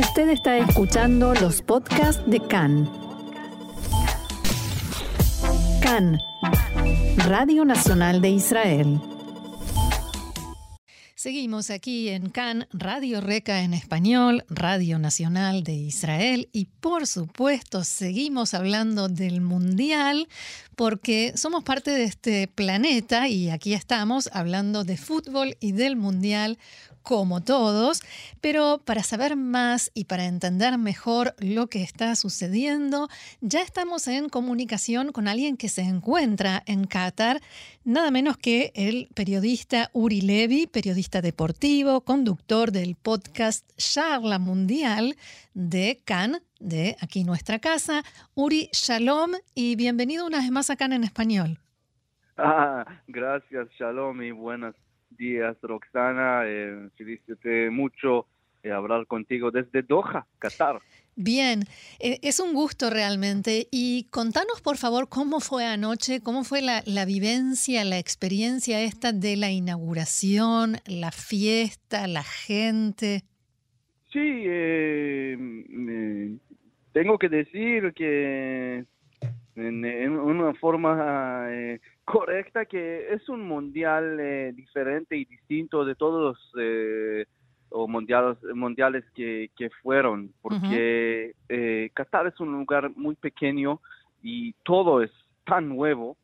Usted está escuchando los podcasts de CAN. CAN, Radio Nacional de Israel. Seguimos aquí en CAN, Radio Reca en español, Radio Nacional de Israel y por supuesto seguimos hablando del Mundial porque somos parte de este planeta y aquí estamos hablando de fútbol y del Mundial como todos, pero para saber más y para entender mejor lo que está sucediendo, ya estamos en comunicación con alguien que se encuentra en Qatar, nada menos que el periodista Uri Levy, periodista deportivo, conductor del podcast Charla Mundial de Cannes, de aquí nuestra casa. Uri, shalom y bienvenido una vez más a Cannes en español. Ah, gracias, shalom y buenas días, Roxana. Eh, mucho eh, hablar contigo desde Doha, Qatar. Bien, eh, es un gusto realmente. Y contanos, por favor, cómo fue anoche, cómo fue la, vivencia, la experiencia esta de la inauguración, la fiesta, la gente. Sí, eh, tengo que decir que en, una forma correcta que es un mundial eh, diferente y distinto de todos los eh, mundiales, mundiales que, que fueron, porque eh, Qatar es un lugar muy pequeño y todo es tan nuevo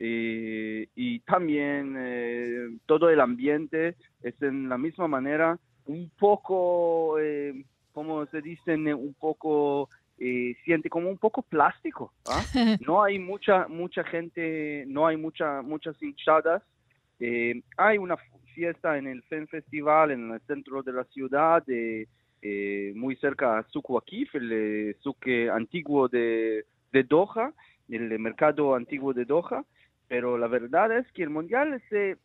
y también todo el ambiente es en la misma manera un poco, como se dice, un poco eh, siente como un poco plástico. ¿ah? No hay mucha mucha gente, no hay mucha muchas hinchadas. Eh, hay una fiesta en el FEN Festival en el centro de la ciudad, eh, muy cerca a Suco Akif, el suque antiguo de, de Doha, el mercado antiguo de Doha. Pero la verdad es que el mundial se,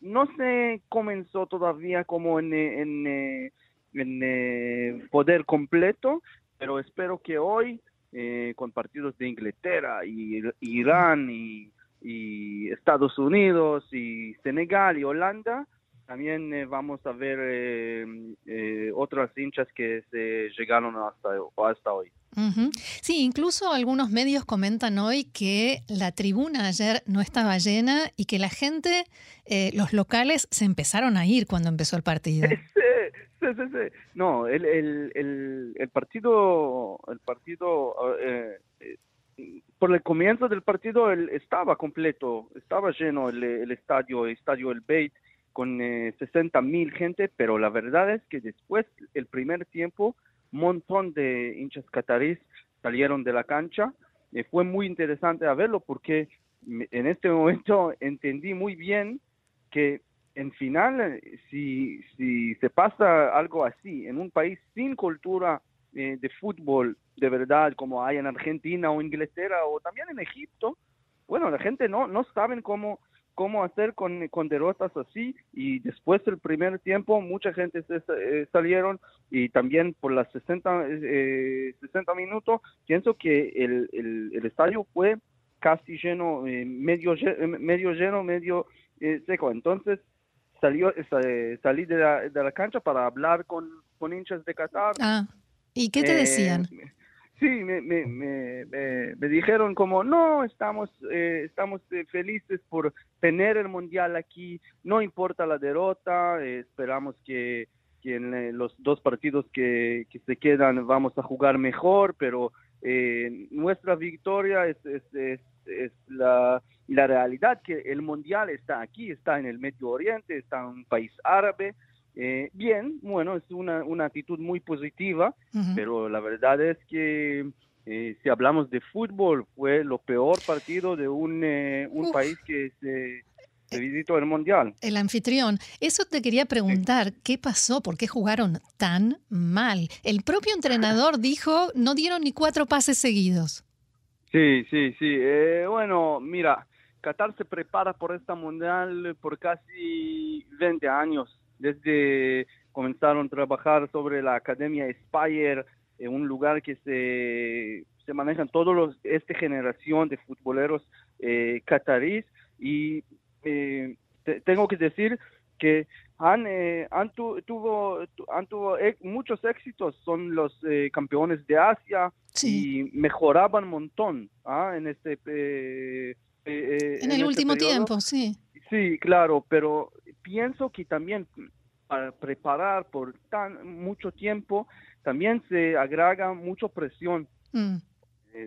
no se comenzó todavía como en, en, en poder completo, pero espero que hoy, eh, con partidos de Inglaterra y Irán y, Estados Unidos y Senegal y Holanda, también eh, vamos a ver eh, otras hinchas que se llegaron hasta, hasta hoy. Sí, incluso algunos medios comentan hoy que la tribuna ayer no estaba llena y que la gente, los locales, se empezaron a ir cuando empezó el partido. Sí, sí, sí. No, el, el, el, el partido, el partido, eh, eh, por el comienzo del partido él estaba completo, estaba lleno el, el estadio, el estadio El Beit con eh, 60 mil gente, pero la verdad es que después, el primer tiempo, un montón de hinchas catarís salieron de la cancha. y fue muy interesante a verlo porque en este momento entendí muy bien que en final, eh, si, si se pasa algo así en un país sin cultura eh, de fútbol de verdad, como hay en Argentina o Inglaterra o también en Egipto, bueno, la gente no, no saben cómo, cómo hacer con, con derrotas así y después del primer tiempo mucha gente se, eh, salieron y también por las 60, 60 minutos pienso que el, el, el, estadio fue casi lleno, medio, medio lleno, medio seco. Entonces, salió, eh, salí de la, de la cancha para hablar con, con hinchas de Qatar. Ah, ¿y qué te decían? Eh, sí, me, me, me, me, dijeron como, no, estamos, eh, estamos felices por tener el Mundial aquí, no importa la derrota, esperamos que, que en los dos partidos que, que, se quedan vamos a jugar mejor, pero nuestra victoria es, es, es, es la la realidad que el mundial está aquí, está en el Medio Oriente, está en un país árabe. Eh, bien, bueno, es una, una actitud muy positiva, pero la verdad es que eh, si hablamos de fútbol, fue lo peor partido de un, eh, un país que se, visitó el Mundial. El anfitrión. Eso te quería preguntar, ¿qué pasó? ¿Por qué jugaron tan mal? El propio entrenador dijo, no dieron ni cuatro pases seguidos. Sí, sí, sí. bueno, mira, Qatar se prepara por esta mundial por casi 20 años, desde comenzaron a trabajar sobre la Academia Spire, en un lugar que se, se manejan todos los, esta generación de futboleros eh, y eh, tengo que decir que han, eh, han tuvo, han tuvo muchos éxitos, son los eh, campeones de Asia y mejoraban un montón ¿ah? en este... Eh, en, el este último tiempo, sí. Sí, claro, pero pienso que también para preparar por tan mucho tiempo, también se agrega mucha presión. Mm.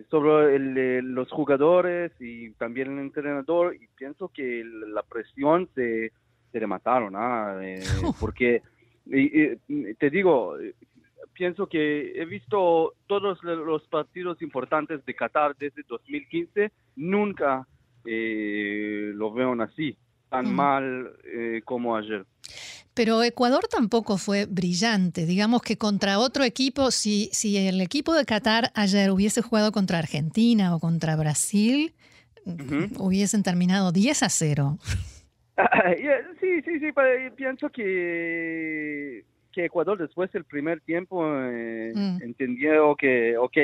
sobre los jugadores y también el entrenador y pienso que la presión se se le mataron, ¿ah? Eh, porque te digo, pienso que he visto todos los partidos importantes de Qatar desde 2015, nunca eh, lo veo así, tan mal eh, como ayer. Pero Ecuador tampoco fue brillante. Digamos que contra otro equipo, si, si el equipo de Qatar ayer hubiese jugado contra Argentina o contra Brasil, hubiesen terminado 10 a 0. sí, sí, sí, pienso que, que Ecuador después del primer tiempo eh, mm. entendió que, ok,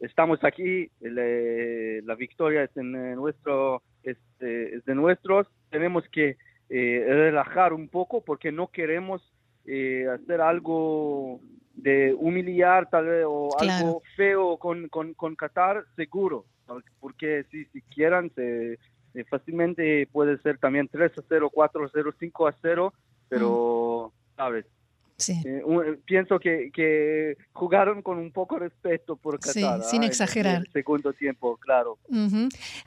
estamos aquí, la victoria es, en nuestro, es, es, de nuestros, tenemos que eh, relajar un poco porque no queremos eh, hacer algo de humillar tal vez o algo feo con, con, con Qatar, seguro, porque si, si quieran se eh, fácilmente puede ser también 3 a 0, 4 a 0, 5 a 0, pero, ¿sabes? Sí. Eh, pienso que, que, jugaron con un poco de respeto por Qatar. Sí, sin ¿ah? exagerar. el segundo tiempo, claro.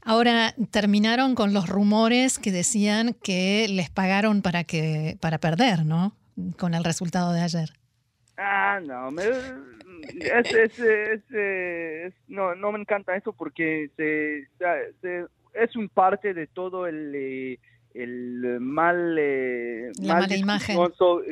Ahora terminaron con los rumores que decían que les pagaron para que para perder, ¿no? Con el resultado de ayer. Ah, no, me, es, es, no, no me encanta eso porque se, se es un parte de todo el, eh, el mal... Eh, la mala imagen.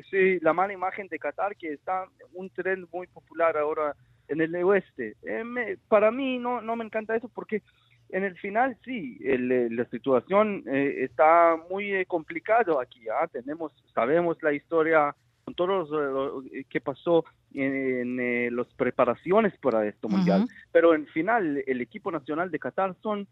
sí, la mala imagen de Qatar, que está un tren muy popular ahora en el oeste. Eh, para mí no, no me encanta eso porque en el final sí, la situación está muy complicado aquí. ¿ah? Tenemos, sabemos la historia con todo lo, que pasó en, en las preparaciones para esto mundial, pero en final el equipo nacional de Qatar son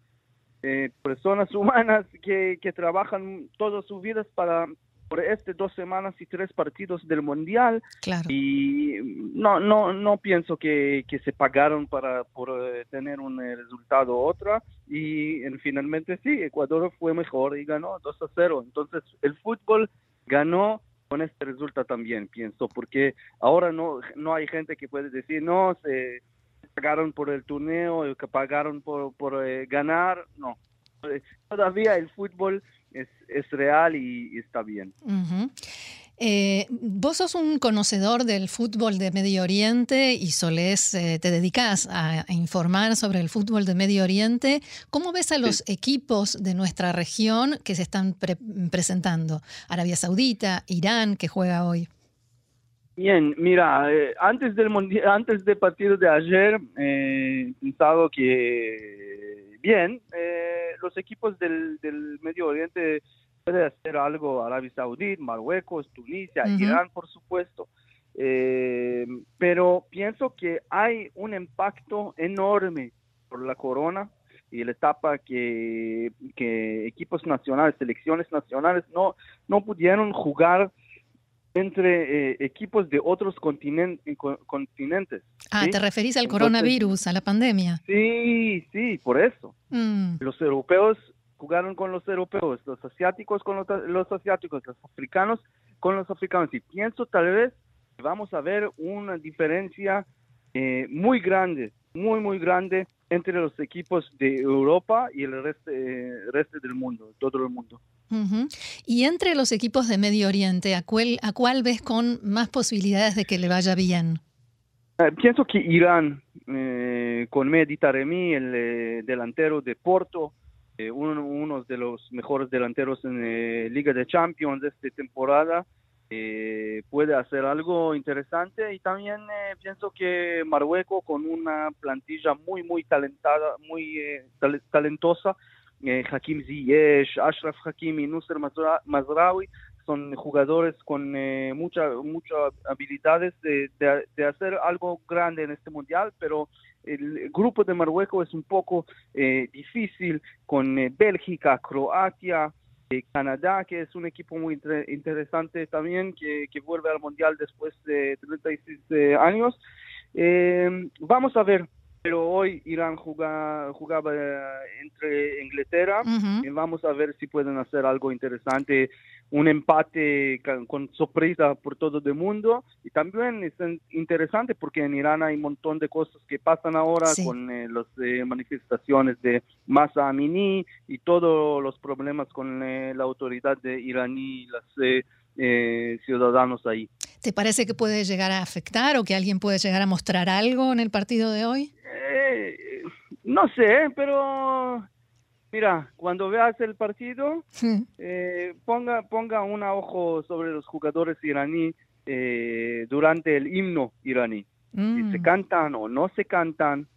eh, personas humanas que, que trabajan todas sus vidas para por este dos semanas y tres partidos del mundial. Y no no no pienso que, que se pagaron para por eh, tener un eh, resultado otra. Y finalmente sí Ecuador fue mejor y ganó 2 a 0 entonces el fútbol ganó con este resultado también pienso porque ahora no no hay gente que puede decir no se pagaron por el torneo, que pagaron por, por eh, ganar, no. Eh, todavía el fútbol es, es real y, está bien. Eh, vos sos un conocedor del fútbol de Medio Oriente y solés, te dedicas a, informar sobre el fútbol de Medio Oriente. ¿Cómo ves a los equipos de nuestra región que se están presentando? Arabia Saudita, Irán, que juega hoy. Bien, mira, eh, antes del antes del partido de ayer, eh, pensado que bien, eh, los equipos del, del, Medio Oriente pueden hacer algo, Arabia Saudí, Marruecos, Tunisia, Irán, por supuesto. Eh, pero pienso que hay un impacto enorme por la corona y la etapa que, que equipos nacionales, selecciones nacionales no, no pudieron jugar entre eh, equipos de otros continentes. Ah, te referís al coronavirus, a la pandemia. Sí, sí, por eso. Mm. Los europeos jugaron con los europeos, los asiáticos con los, asiáticos, los africanos con los africanos. Y pienso tal vez que vamos a ver una diferencia eh, muy grande, muy, muy grande entre los equipos de Europa y el resto, eh, resto del mundo, todo el mundo. Y entre los equipos de Medio Oriente, ¿a cuál, ¿a cuál ves con más posibilidades de que le vaya bien? Eh, pienso que Irán, eh, con Mehdi Taremi, el eh, delantero de Porto, uno, de los mejores delanteros en la Liga de Champions de esta temporada, puede hacer algo interesante. Y también pienso que Marruecos, con una plantilla muy, muy talentada, muy talentosa, eh, Hakim Ziyech, Ashraf Hakimi, Nusser Mazraoui, son jugadores con eh, muchas muchas habilidades de, de, hacer algo grande en este mundial, pero el grupo de Marruecos es un poco eh, difícil con eh, Bélgica, Croacia, Canadá, que es un equipo muy interesante también, que, que, vuelve al Mundial después de 36 años. vamos a ver, pero hoy Irán jugaba entre Inglaterra y vamos a ver si pueden hacer algo interesante un empate con, sorpresa por todo el mundo y también es interesante porque en Irán hay un montón de cosas que pasan ahora con eh, las eh, manifestaciones de Masa Amini y todos los problemas con eh, la autoridad de iraní y los ciudadanos ahí. ¿Te parece que puede llegar a afectar o que alguien puede llegar a mostrar algo en el partido de hoy? No sé, pero Mira, cuando veas el partido, eh, ponga, ponga un ojo sobre los jugadores iraní eh, durante el himno iraní. Si se mm. cantan o no se cantan,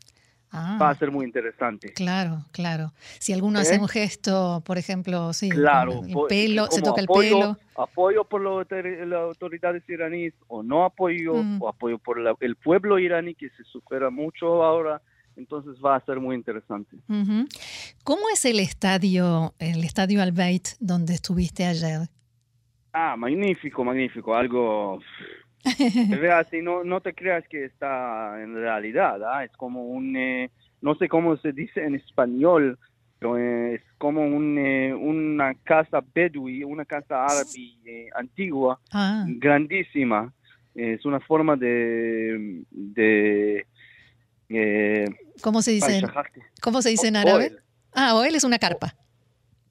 va a ah. ser muy interesante. Claro, claro. Si alguno hace ¿Eh? un gesto, por ejemplo, sí, claro, el pelo, se toca el pelo. Apoyo por las autoridades iraníes o no apoyo, mm. o apoyo por el pueblo iraní que se supera mucho ahora entonces va a ser muy interesante. ¿Cómo es el estadio, el estadio Albeit donde estuviste ayer? Ah, magnífico, magnífico, algo... así, no, no te creas que está en realidad, ¿ah? es como un, eh, no sé cómo se dice en español, pero es como un, eh, una casa bedui, una casa árabe eh, antigua, ah. grandísima. Es una forma de, de eh, ¿Cómo se dice? ¿Cómo se dice en árabe? Ah, oel es una carpa.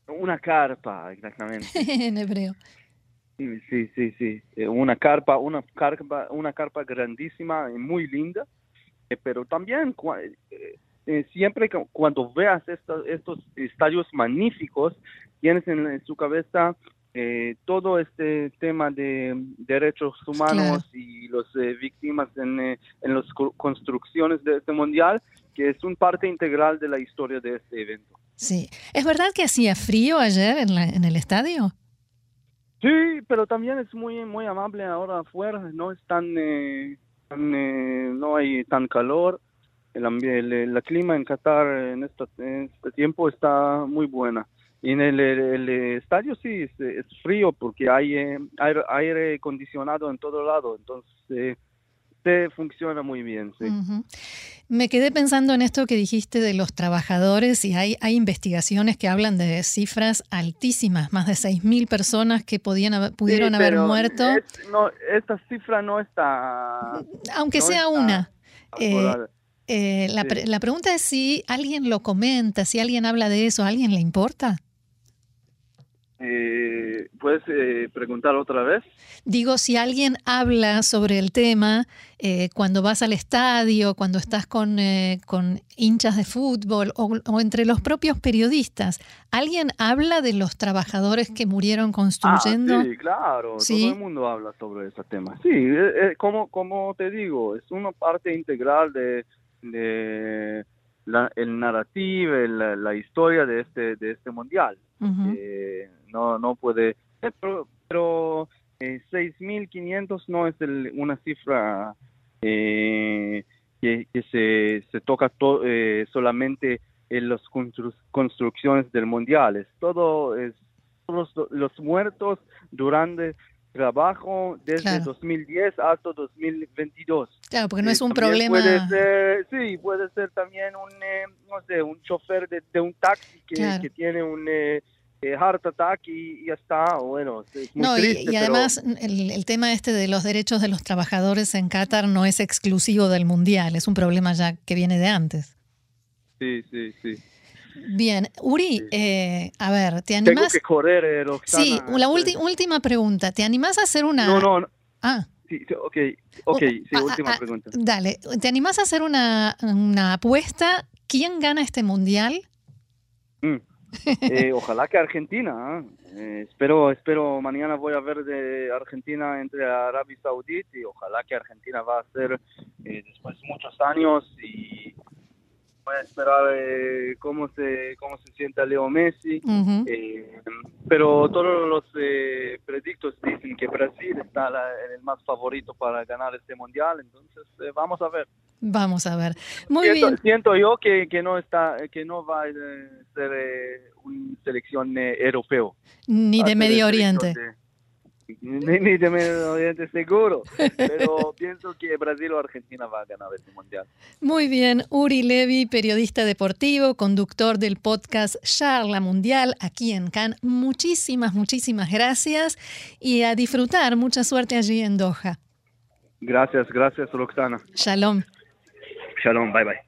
Una carpa, exactamente. en hebreo. Sí, sí, sí, eh, Una carpa, una carpa, una carpa grandísima y muy linda. Eh, pero también siempre cuando veas estos, estos estadios magníficos, tienes en su cabeza eh, todo este tema de derechos humanos y las eh, víctimas en, eh, en las construcciones de este mundial, que es un parte integral de la historia de este evento. Sí, ¿es verdad que hacía frío ayer en, la, en el estadio? Sí, pero también es muy muy amable ahora afuera, no es tan, no hay tan calor. El, el, el, clima en Qatar en, en este tiempo está muy buena. Y en el, estadio sí es, frío porque hay eh, aire, acondicionado en todo lado, entonces eh, funciona muy bien. Sí. Me quedé pensando en esto que dijiste de los trabajadores y hay, hay investigaciones que hablan de cifras altísimas, más de 6.000 personas que podían pudieron haber muerto. no, esta cifra no está... Aunque sea una. Eh, la, la pregunta es si alguien lo comenta, si alguien habla de eso, ¿a alguien le importa? Eh, ¿Puedes eh, preguntar otra vez? Digo, si alguien habla sobre el tema eh, cuando vas al estadio, cuando estás con, con hinchas de fútbol o, entre los propios periodistas, ¿alguien habla de los trabajadores que murieron construyendo? Ah, sí, claro, todo el mundo habla sobre ese tema. Sí, como, como te digo, es una parte integral de, de la, el narrativo, la, historia de este, de este mundial no, no puede, pero, pero eh, 6.500 no es una cifra eh, que, se, se toca eh, solamente en las construcciones del mundial, es todo, es todos los, muertos durante trabajo desde 2010 hasta 2022. Claro, porque no es un problema. Puede ser, sí, puede ser también un, eh, no sé, un chofer de, un taxi que, que tiene un, eh, eh, heart attack y, ya está, bueno, es muy no, y, además el, tema este de los derechos de los trabajadores en Qatar no es exclusivo del Mundial, es un problema ya que viene de antes. Sí, sí, sí. Bien, Uri, eh, a ver, ¿te animás? Tengo que correr, eh, Sí, la última pregunta, ¿te animás a hacer una... No, no, no. Ah. Sí, ok, ok, sí, ah, última ah, pregunta. Dale, ¿te animás a hacer una, una apuesta? ¿Quién gana este Mundial? Mm. Eh, ojalá que Argentina. ¿eh? espero, espero mañana voy a ver de Argentina entre Arabia Saudita y ojalá que Argentina va a ser eh, después de muchos años y voy a esperar cómo se cómo se sienta Leo Messi. pero todos los predictos dicen que Brasil está el más favorito para ganar este mundial, entonces vamos a ver. Vamos a ver. Muy siento, bien. Siento yo que, que, no está, que no va a ser eh, una selección eh, europeo. Ni de Medio Oriente. De Oriente seguro, pero pienso que Brasil o Argentina va a ganar este mundial. Muy bien, Uri Levi, periodista deportivo, conductor del podcast Charla Mundial aquí en Cannes. Muchísimas, muchísimas gracias y a disfrutar. Mucha suerte allí en Doha. Gracias, gracias Roxana. Shalom. Shalom, bye bye.